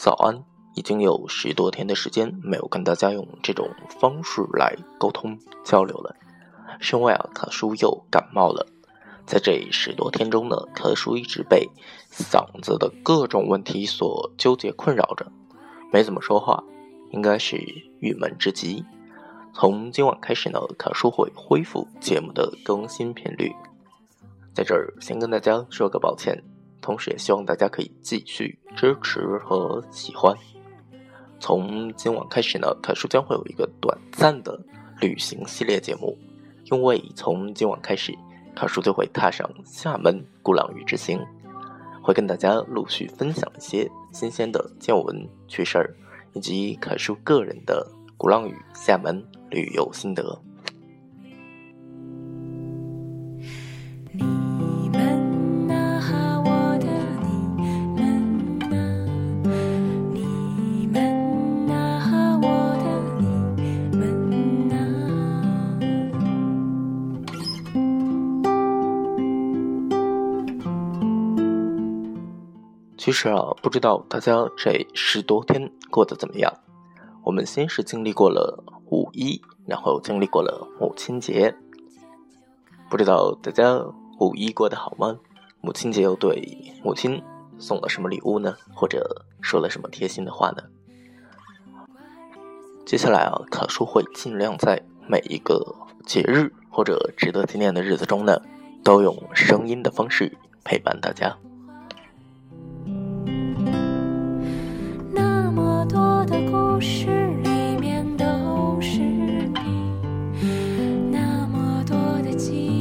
早安。已经有十多天的时间没有跟大家用这种方式来沟通交流了，是因为啊，可叔又感冒了。在这十多天中呢，可叔一直被嗓子的各种问题所纠结困扰着，没怎么说话，应该是郁闷之极。从今晚开始呢，可叔会恢复节目的更新频率。在这儿先跟大家说个抱歉，同时也希望大家可以继续支持和喜欢。从今晚开始呢，凯叔将会有一个短暂的旅行系列节目，因为从今晚开始，凯叔就会踏上厦门鼓浪屿之行，会跟大家陆续分享一些新鲜的见闻趣事儿，以及凯叔个人的鼓浪屿、厦门旅游心得。其实啊，不知道大家这十多天过得怎么样？我们先是经历过了五一，然后经历过了母亲节。不知道大家五一过得好吗？母亲节又对母亲送了什么礼物呢？或者说了什么贴心的话呢？接下来啊，卡叔会尽量在每一个节日或者值得纪念的日子中呢，都用声音的方式陪伴大家。empty.